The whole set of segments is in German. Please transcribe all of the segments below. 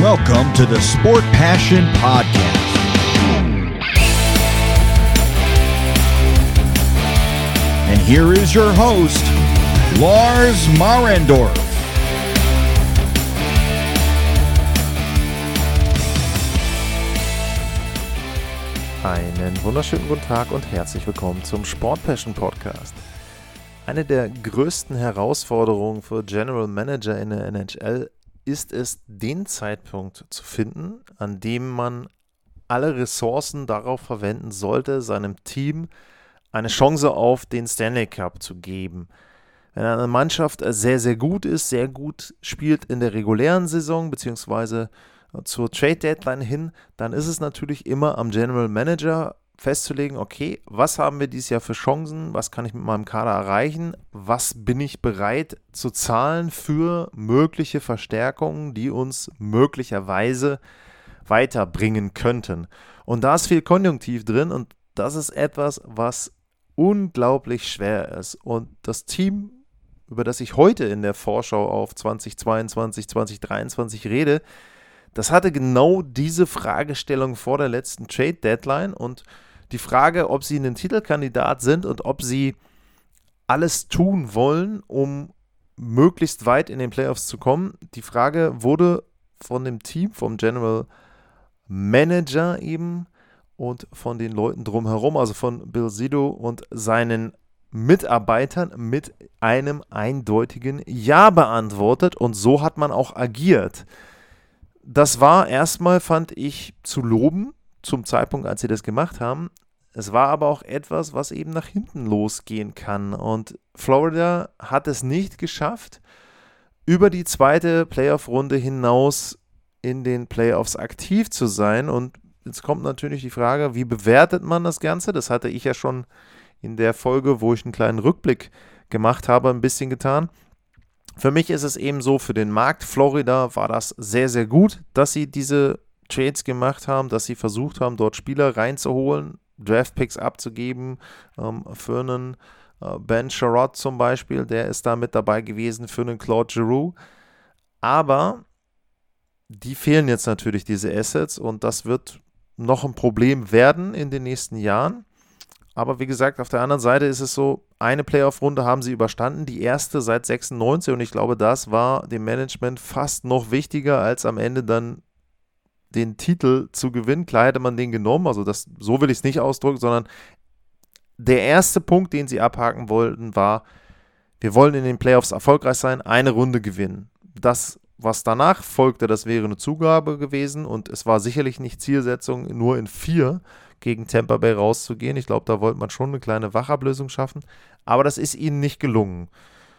Welcome to the Sport Passion Podcast. And here is your host, Lars Marendorf. Einen wunderschönen guten Tag und herzlich willkommen zum Sport Passion Podcast. Eine der größten Herausforderungen für General Manager in der NHL ist es, den Zeitpunkt zu finden, an dem man alle Ressourcen darauf verwenden sollte, seinem Team eine Chance auf den Stanley Cup zu geben. Wenn eine Mannschaft sehr, sehr gut ist, sehr gut spielt in der regulären Saison, beziehungsweise zur Trade Deadline hin, dann ist es natürlich immer am General Manager festzulegen, okay, was haben wir dieses Jahr für Chancen, was kann ich mit meinem Kader erreichen, was bin ich bereit zu zahlen für mögliche Verstärkungen, die uns möglicherweise weiterbringen könnten. Und da ist viel Konjunktiv drin und das ist etwas, was unglaublich schwer ist. Und das Team, über das ich heute in der Vorschau auf 2022, 2023 rede, das hatte genau diese Fragestellung vor der letzten Trade Deadline und die Frage, ob sie ein Titelkandidat sind und ob sie alles tun wollen, um möglichst weit in den Playoffs zu kommen. Die Frage wurde von dem Team, vom General Manager eben und von den Leuten drumherum, also von Bill Sido und seinen Mitarbeitern mit einem eindeutigen Ja beantwortet und so hat man auch agiert. Das war erstmal, fand ich, zu loben zum Zeitpunkt, als sie das gemacht haben. Es war aber auch etwas, was eben nach hinten losgehen kann. Und Florida hat es nicht geschafft, über die zweite Playoff-Runde hinaus in den Playoffs aktiv zu sein. Und jetzt kommt natürlich die Frage, wie bewertet man das Ganze? Das hatte ich ja schon in der Folge, wo ich einen kleinen Rückblick gemacht habe, ein bisschen getan. Für mich ist es eben so, für den Markt Florida war das sehr, sehr gut, dass sie diese Trades gemacht haben, dass sie versucht haben, dort Spieler reinzuholen, Draftpicks abzugeben ähm, für einen äh, Ben Sherrod zum Beispiel, der ist da mit dabei gewesen, für einen Claude Giroux. Aber die fehlen jetzt natürlich diese Assets und das wird noch ein Problem werden in den nächsten Jahren. Aber wie gesagt, auf der anderen Seite ist es so, eine Playoff-Runde haben sie überstanden, die erste seit 96 und ich glaube, das war dem Management fast noch wichtiger, als am Ende dann den Titel zu gewinnen. Klar hätte man den genommen, also das, so will ich es nicht ausdrücken, sondern der erste Punkt, den sie abhaken wollten, war, wir wollen in den Playoffs erfolgreich sein, eine Runde gewinnen. Das, was danach folgte, das wäre eine Zugabe gewesen und es war sicherlich nicht Zielsetzung, nur in vier gegen Tampa Bay rauszugehen. Ich glaube, da wollte man schon eine kleine Wachablösung schaffen, aber das ist ihnen nicht gelungen.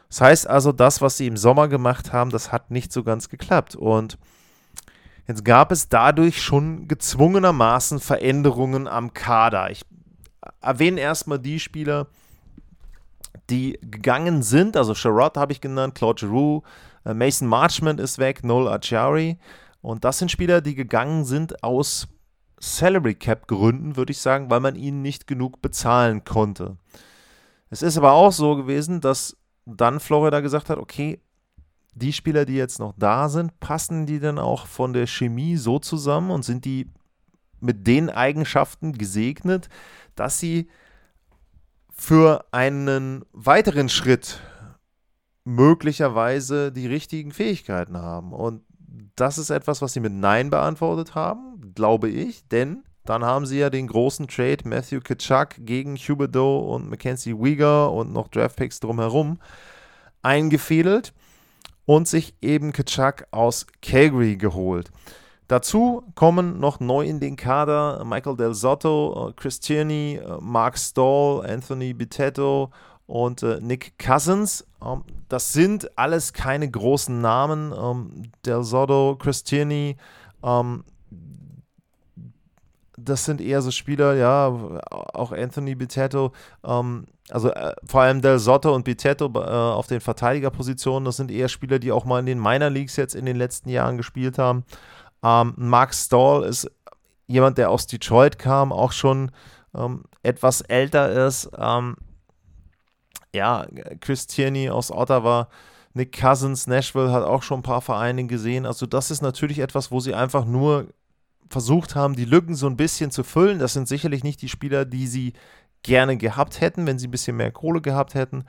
Das heißt also, das, was sie im Sommer gemacht haben, das hat nicht so ganz geklappt und Jetzt gab es dadurch schon gezwungenermaßen Veränderungen am Kader. Ich erwähne erstmal die Spieler, die gegangen sind. Also Sherrod habe ich genannt, Claude Giroux, äh, Mason Marchment ist weg, Noel Achari. Und das sind Spieler, die gegangen sind aus Salary Cap Gründen, würde ich sagen, weil man ihnen nicht genug bezahlen konnte. Es ist aber auch so gewesen, dass dann Florida gesagt hat, okay, die Spieler, die jetzt noch da sind, passen die denn auch von der Chemie so zusammen und sind die mit den Eigenschaften gesegnet, dass sie für einen weiteren Schritt möglicherweise die richtigen Fähigkeiten haben. Und das ist etwas, was sie mit Nein beantwortet haben, glaube ich, denn dann haben sie ja den großen Trade Matthew Kitschak gegen Huberdeau und Mackenzie Wieger und noch Draftpicks drumherum eingefädelt und sich eben Kitschak aus Calgary geholt. Dazu kommen noch neu in den Kader Michael Del Sotto, äh, Chris Tierney, äh, Mark Stahl, Anthony Bitetto und äh, Nick Cousins. Ähm, das sind alles keine großen Namen. Ähm, Del Sotto, Chris Tierney, ähm, das sind eher so Spieler, ja, auch Anthony Bitetto, ähm, also äh, vor allem Del Sotto und Bitetto äh, auf den Verteidigerpositionen, das sind eher Spieler, die auch mal in den Minor Leagues jetzt in den letzten Jahren gespielt haben. Ähm, Mark Stahl ist jemand, der aus Detroit kam, auch schon ähm, etwas älter ist. Ähm, ja, Chris Tierney aus Ottawa, Nick Cousins, Nashville hat auch schon ein paar Vereine gesehen. Also das ist natürlich etwas, wo sie einfach nur versucht haben, die Lücken so ein bisschen zu füllen. Das sind sicherlich nicht die Spieler, die sie gerne gehabt hätten, wenn sie ein bisschen mehr Kohle gehabt hätten.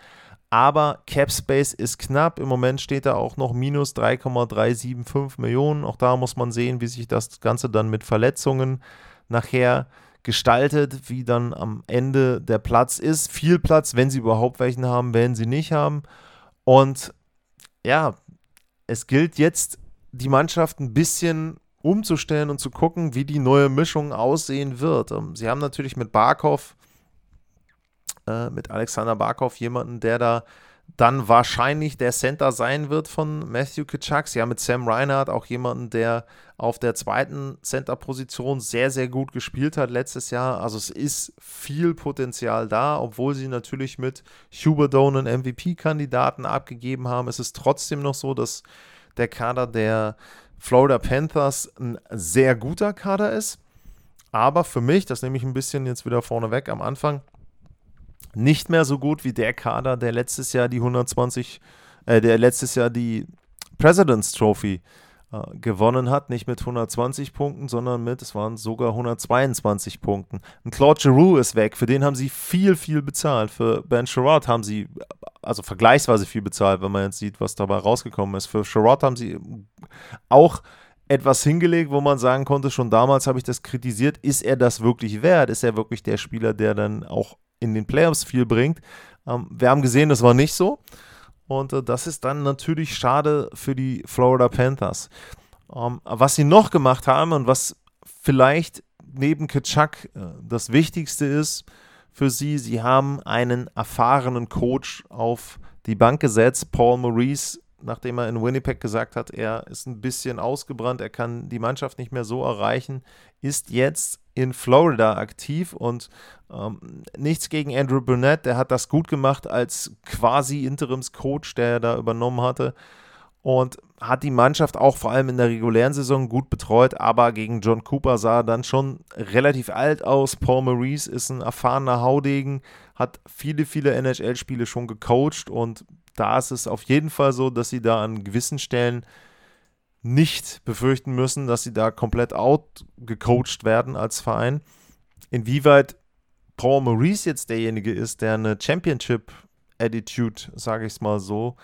Aber Cap Space ist knapp. Im Moment steht da auch noch minus 3,375 Millionen. Auch da muss man sehen, wie sich das Ganze dann mit Verletzungen nachher gestaltet, wie dann am Ende der Platz ist. Viel Platz, wenn sie überhaupt welchen haben, werden sie nicht haben. Und ja, es gilt jetzt, die Mannschaft ein bisschen umzustellen und zu gucken, wie die neue Mischung aussehen wird. Ähm, sie haben natürlich mit Barkov, äh, mit Alexander Barkov jemanden, der da dann wahrscheinlich der Center sein wird von Matthew Kitschak. Sie haben mit Sam Reinhardt auch jemanden, der auf der zweiten Center-Position sehr, sehr gut gespielt hat letztes Jahr. Also es ist viel Potenzial da, obwohl sie natürlich mit Huberdo einen MVP-Kandidaten abgegeben haben. Es ist trotzdem noch so, dass der Kader der Florida Panthers ein sehr guter Kader ist. Aber für mich, das nehme ich ein bisschen jetzt wieder vorneweg am Anfang, nicht mehr so gut wie der Kader, der letztes Jahr die 120, äh, der letztes Jahr die President's Trophy äh, gewonnen hat, nicht mit 120 Punkten, sondern mit, es waren sogar 122 Punkten. Und Claude Giroux ist weg, für den haben sie viel, viel bezahlt. Für Ben Sherrod haben sie, also vergleichsweise viel bezahlt, wenn man jetzt sieht, was dabei rausgekommen ist. Für Sherrod haben sie auch etwas hingelegt, wo man sagen konnte, schon damals habe ich das kritisiert, ist er das wirklich wert? Ist er wirklich der Spieler, der dann auch in den Playoffs viel bringt. Ähm, wir haben gesehen, das war nicht so. Und äh, das ist dann natürlich schade für die Florida Panthers. Ähm, was sie noch gemacht haben und was vielleicht neben Kitschak äh, das Wichtigste ist für sie, sie haben einen erfahrenen Coach auf die Bank gesetzt. Paul Maurice nachdem er in Winnipeg gesagt hat, er ist ein bisschen ausgebrannt, er kann die Mannschaft nicht mehr so erreichen, ist jetzt in Florida aktiv und ähm, nichts gegen Andrew Burnett, der hat das gut gemacht als quasi Interimscoach, der er da übernommen hatte und hat die Mannschaft auch vor allem in der regulären Saison gut betreut, aber gegen John Cooper sah er dann schon relativ alt aus. Paul Maurice ist ein erfahrener Haudegen, hat viele, viele NHL-Spiele schon gecoacht und da ist es auf jeden Fall so, dass sie da an gewissen Stellen nicht befürchten müssen, dass sie da komplett outgecoacht werden als Verein. Inwieweit Paul Maurice jetzt derjenige ist, der eine Championship-Attitude, sage ich es mal so,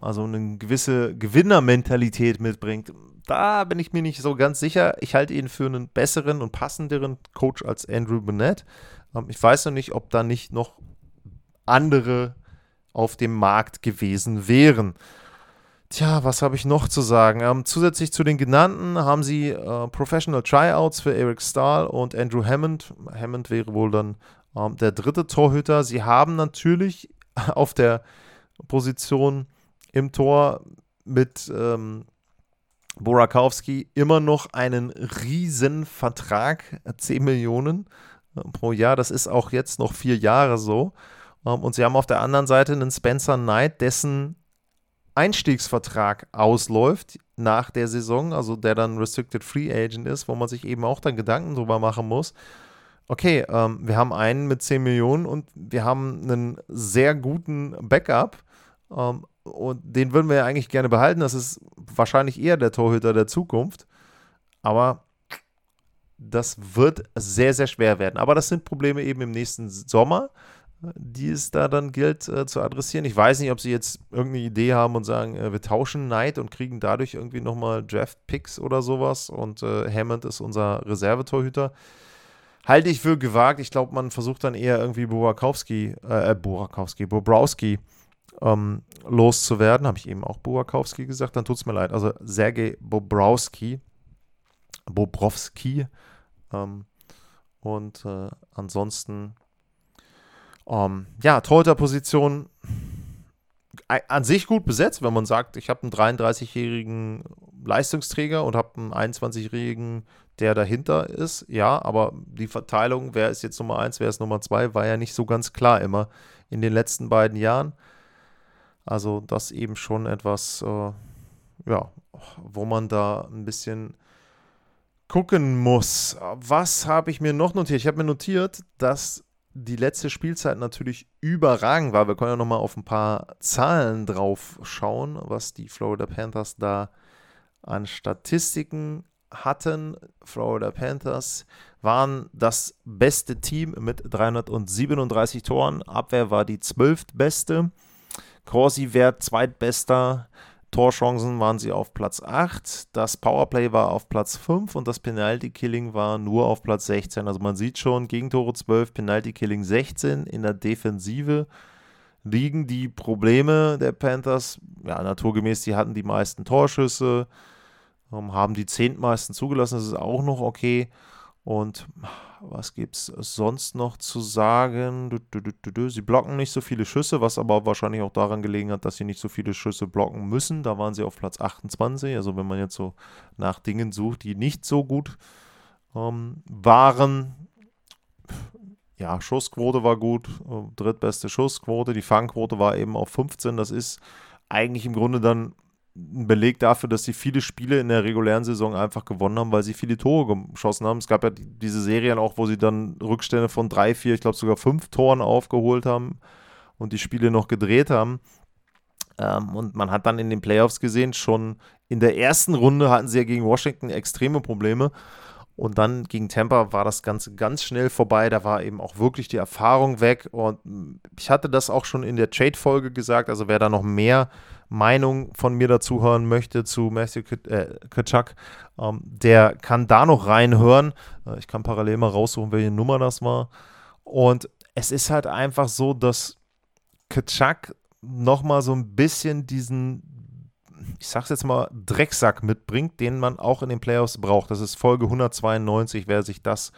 also eine gewisse Gewinnermentalität mitbringt, da bin ich mir nicht so ganz sicher. Ich halte ihn für einen besseren und passenderen Coach als Andrew Burnett. Ähm, ich weiß noch nicht, ob da nicht noch andere auf dem Markt gewesen wären. Tja, was habe ich noch zu sagen? Ähm, zusätzlich zu den genannten haben sie äh, Professional Tryouts für Eric Stahl und Andrew Hammond. Hammond wäre wohl dann ähm, der dritte Torhüter. Sie haben natürlich auf der Position im Tor mit ähm, Borakowski immer noch einen riesen Vertrag, 10 Millionen äh, pro Jahr. Das ist auch jetzt noch vier Jahre so. Ähm, und sie haben auf der anderen Seite einen Spencer Knight, dessen Einstiegsvertrag ausläuft nach der Saison, also der dann Restricted Free Agent ist, wo man sich eben auch dann Gedanken drüber machen muss. Okay, ähm, wir haben einen mit 10 Millionen und wir haben einen sehr guten Backup. Ähm, und den würden wir ja eigentlich gerne behalten. Das ist wahrscheinlich eher der Torhüter der Zukunft. Aber das wird sehr, sehr schwer werden. Aber das sind Probleme eben im nächsten Sommer die es da dann gilt äh, zu adressieren. Ich weiß nicht, ob sie jetzt irgendeine Idee haben und sagen, äh, wir tauschen Knight und kriegen dadurch irgendwie nochmal Draft-Picks oder sowas und äh, Hammond ist unser Reservetorhüter. Halte ich für gewagt. Ich glaube, man versucht dann eher irgendwie Burakowski, äh, Burakowski, Bobrowski ähm, loszuwerden. Habe ich eben auch Burakowski gesagt, dann tut es mir leid. Also Sergej Bobrowski, Bobrowski. Ähm, und äh, ansonsten ähm, ja, Torhüter-Position an sich gut besetzt, wenn man sagt, ich habe einen 33-jährigen Leistungsträger und habe einen 21-jährigen, der dahinter ist. Ja, aber die Verteilung, wer ist jetzt Nummer 1, wer ist Nummer 2, war ja nicht so ganz klar immer in den letzten beiden Jahren. Also das eben schon etwas, äh, ja, wo man da ein bisschen gucken muss. Was habe ich mir noch notiert? Ich habe mir notiert, dass die letzte Spielzeit natürlich überragend war. Wir können ja nochmal auf ein paar Zahlen drauf schauen, was die Florida Panthers da an Statistiken hatten. Florida Panthers waren das beste Team mit 337 Toren. Abwehr war die zwölftbeste. Corsi-Wert zweitbester. Torchancen waren sie auf Platz 8, das Powerplay war auf Platz 5 und das Penalty Killing war nur auf Platz 16. Also man sieht schon, Gegentore 12, Penalty Killing 16. In der Defensive liegen die Probleme der Panthers. Ja, naturgemäß, die hatten die meisten Torschüsse, ähm, haben die zehntmeisten zugelassen, das ist auch noch okay. Und was gibt es sonst noch zu sagen? Sie blocken nicht so viele Schüsse, was aber wahrscheinlich auch daran gelegen hat, dass sie nicht so viele Schüsse blocken müssen. Da waren sie auf Platz 28. Also wenn man jetzt so nach Dingen sucht, die nicht so gut ähm, waren. Ja, Schussquote war gut, äh, drittbeste Schussquote. Die Fangquote war eben auf 15. Das ist eigentlich im Grunde dann ein Beleg dafür, dass sie viele Spiele in der regulären Saison einfach gewonnen haben, weil sie viele Tore geschossen haben. Es gab ja diese Serien auch, wo sie dann Rückstände von drei, vier, ich glaube sogar fünf Toren aufgeholt haben und die Spiele noch gedreht haben. Ähm, und man hat dann in den Playoffs gesehen, schon in der ersten Runde hatten sie ja gegen Washington extreme Probleme. Und dann gegen Tampa war das Ganze ganz schnell vorbei. Da war eben auch wirklich die Erfahrung weg. Und ich hatte das auch schon in der Trade-Folge gesagt. Also wer da noch mehr Meinung von mir dazu hören möchte zu Matthew Kaczak, ähm, der kann da noch reinhören. Äh, ich kann parallel mal raussuchen, welche Nummer das war. Und es ist halt einfach so, dass Kaczak nochmal so ein bisschen diesen, ich sag's jetzt mal, Drecksack mitbringt, den man auch in den Playoffs braucht. Das ist Folge 192, wer sich das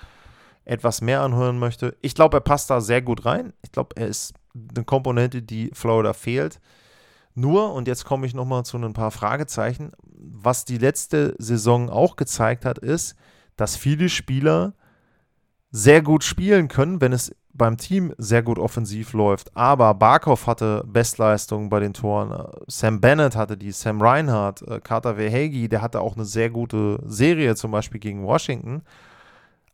etwas mehr anhören möchte. Ich glaube, er passt da sehr gut rein. Ich glaube, er ist eine Komponente, die Florida fehlt. Nur, und jetzt komme ich nochmal zu ein paar Fragezeichen, was die letzte Saison auch gezeigt hat, ist, dass viele Spieler sehr gut spielen können, wenn es beim Team sehr gut offensiv läuft. Aber Barkov hatte Bestleistungen bei den Toren. Sam Bennett hatte die, Sam Reinhardt, äh, Carter Verhegi, der hatte auch eine sehr gute Serie, zum Beispiel gegen Washington.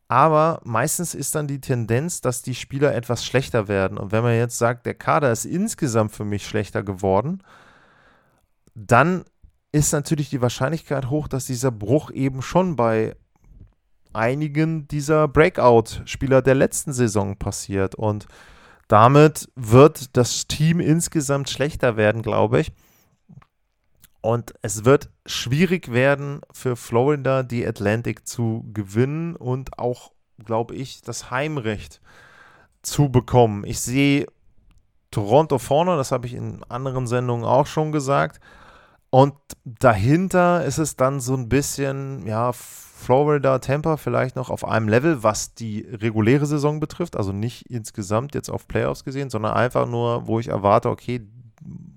Aber meistens ist dann die Tendenz, dass die Spieler etwas schlechter werden. Und wenn man jetzt sagt, der Kader ist insgesamt für mich schlechter geworden, dann ist natürlich die Wahrscheinlichkeit hoch, dass dieser Bruch eben schon bei einigen dieser Breakout-Spieler der letzten Saison passiert. Und damit wird das Team insgesamt schlechter werden, glaube ich. Und es wird schwierig werden für Florida, die Atlantic zu gewinnen und auch, glaube ich, das Heimrecht zu bekommen. Ich sehe Toronto vorne, das habe ich in anderen Sendungen auch schon gesagt. Und dahinter ist es dann so ein bisschen, ja, Florida, Tampa vielleicht noch auf einem Level, was die reguläre Saison betrifft. Also nicht insgesamt jetzt auf Playoffs gesehen, sondern einfach nur, wo ich erwarte, okay,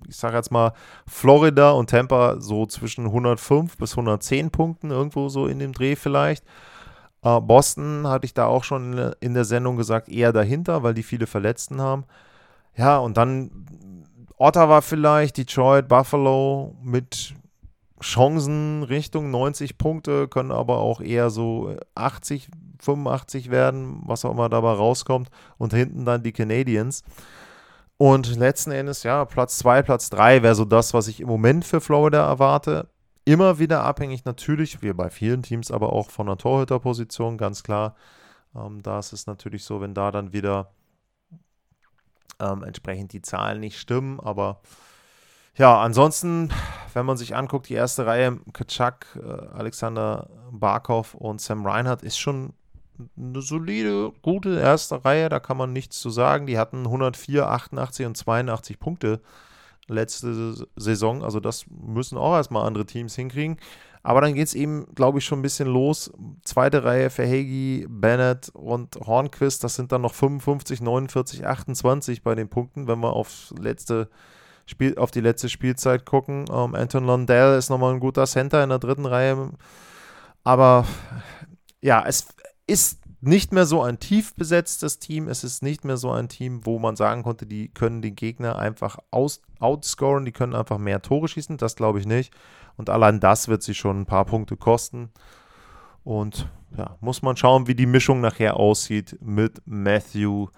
ich sage jetzt mal, Florida und Tampa so zwischen 105 bis 110 Punkten, irgendwo so in dem Dreh vielleicht. Äh, Boston hatte ich da auch schon in, in der Sendung gesagt, eher dahinter, weil die viele Verletzten haben. Ja, und dann Ottawa vielleicht, Detroit, Buffalo mit Chancen Richtung 90 Punkte, können aber auch eher so 80, 85 werden, was auch immer dabei rauskommt. Und hinten dann die Canadiens. Und letzten Endes, ja, Platz 2, Platz 3 wäre so das, was ich im Moment für Florida erwarte. Immer wieder abhängig natürlich, wie bei vielen Teams, aber auch von der Torhüterposition, ganz klar. Ähm, da ist es natürlich so, wenn da dann wieder ähm, entsprechend die Zahlen nicht stimmen. Aber ja, ansonsten, wenn man sich anguckt, die erste Reihe, Kaczak, äh, Alexander Barkov und Sam Reinhardt ist schon eine solide, gute erste Reihe, da kann man nichts zu sagen. Die hatten 104, 88 und 82 Punkte letzte Saison. Also das müssen auch erstmal andere Teams hinkriegen. Aber dann geht es eben, glaube ich, schon ein bisschen los. Zweite Reihe für Hagi, Bennett und Hornquist, das sind dann noch 55, 49, 28 bei den Punkten, wenn wir aufs letzte Spiel, auf die letzte Spielzeit gucken. Ähm, Anton Lundell ist nochmal ein guter Center in der dritten Reihe. Aber ja, es ist nicht mehr so ein tief besetztes Team. Es ist nicht mehr so ein Team, wo man sagen konnte, die können den Gegner einfach aus, outscoren, die können einfach mehr Tore schießen. Das glaube ich nicht. Und allein das wird sie schon ein paar Punkte kosten. Und ja, muss man schauen, wie die Mischung nachher aussieht mit Matthew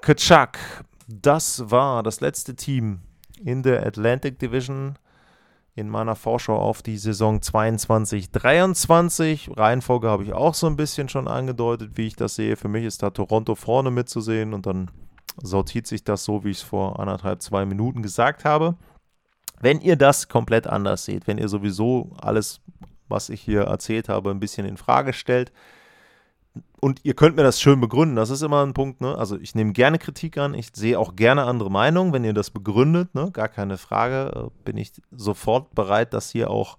Kachak. Das war das letzte Team in der Atlantic Division in meiner Vorschau auf die Saison 22-23. Reihenfolge habe ich auch so ein bisschen schon angedeutet, wie ich das sehe. Für mich ist da Toronto vorne mitzusehen und dann sortiert sich das so, wie ich es vor anderthalb, zwei Minuten gesagt habe. Wenn ihr das komplett anders seht, wenn ihr sowieso alles, was ich hier erzählt habe, ein bisschen in Frage stellt, und ihr könnt mir das schön begründen, das ist immer ein Punkt, ne? Also ich nehme gerne Kritik an, ich sehe auch gerne andere Meinungen, wenn ihr das begründet, ne? Gar keine Frage, äh, bin ich sofort bereit, das hier auch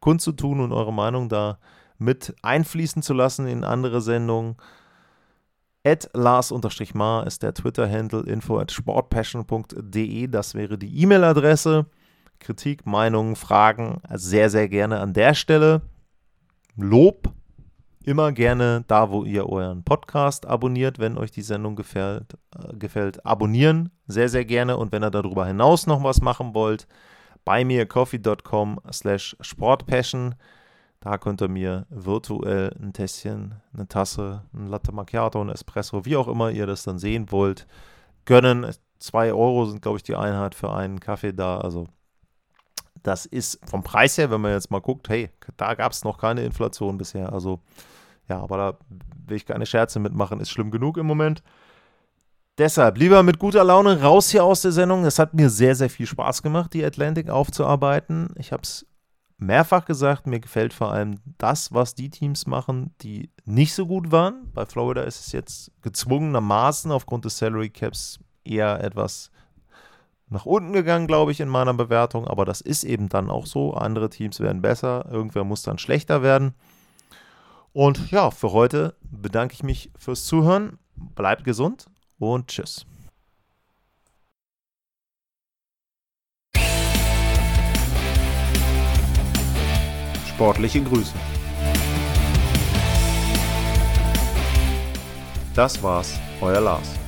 kundzutun und eure Meinung da mit einfließen zu lassen in andere Sendungen. At Lars-Mar ist der Twitter-Handle, info at sportpassion.de, das wäre die E-Mail-Adresse. Kritik, Meinungen, Fragen, sehr, sehr gerne an der Stelle. Lob immer gerne da, wo ihr euren Podcast abonniert, wenn euch die Sendung gefällt, äh, gefällt. Abonnieren sehr, sehr gerne. Und wenn ihr darüber hinaus noch was machen wollt, bei mir coffee.com slash sportpassion. Da könnt ihr mir virtuell ein Tässchen, eine Tasse, ein Latte Macchiato, ein Espresso, wie auch immer ihr das dann sehen wollt, gönnen. Zwei Euro sind, glaube ich, die Einheit für einen Kaffee da. Also das ist vom Preis her, wenn man jetzt mal guckt, hey, da gab es noch keine Inflation bisher. Also ja, aber da will ich keine Scherze mitmachen, ist schlimm genug im Moment. Deshalb lieber mit guter Laune raus hier aus der Sendung. Es hat mir sehr, sehr viel Spaß gemacht, die Atlantic aufzuarbeiten. Ich habe es mehrfach gesagt, mir gefällt vor allem das, was die Teams machen, die nicht so gut waren. Bei Florida ist es jetzt gezwungenermaßen aufgrund des Salary Caps eher etwas nach unten gegangen, glaube ich, in meiner Bewertung. Aber das ist eben dann auch so. Andere Teams werden besser, irgendwer muss dann schlechter werden. Und ja, für heute bedanke ich mich fürs Zuhören. Bleibt gesund und tschüss. Sportliche Grüße. Das war's, euer Lars.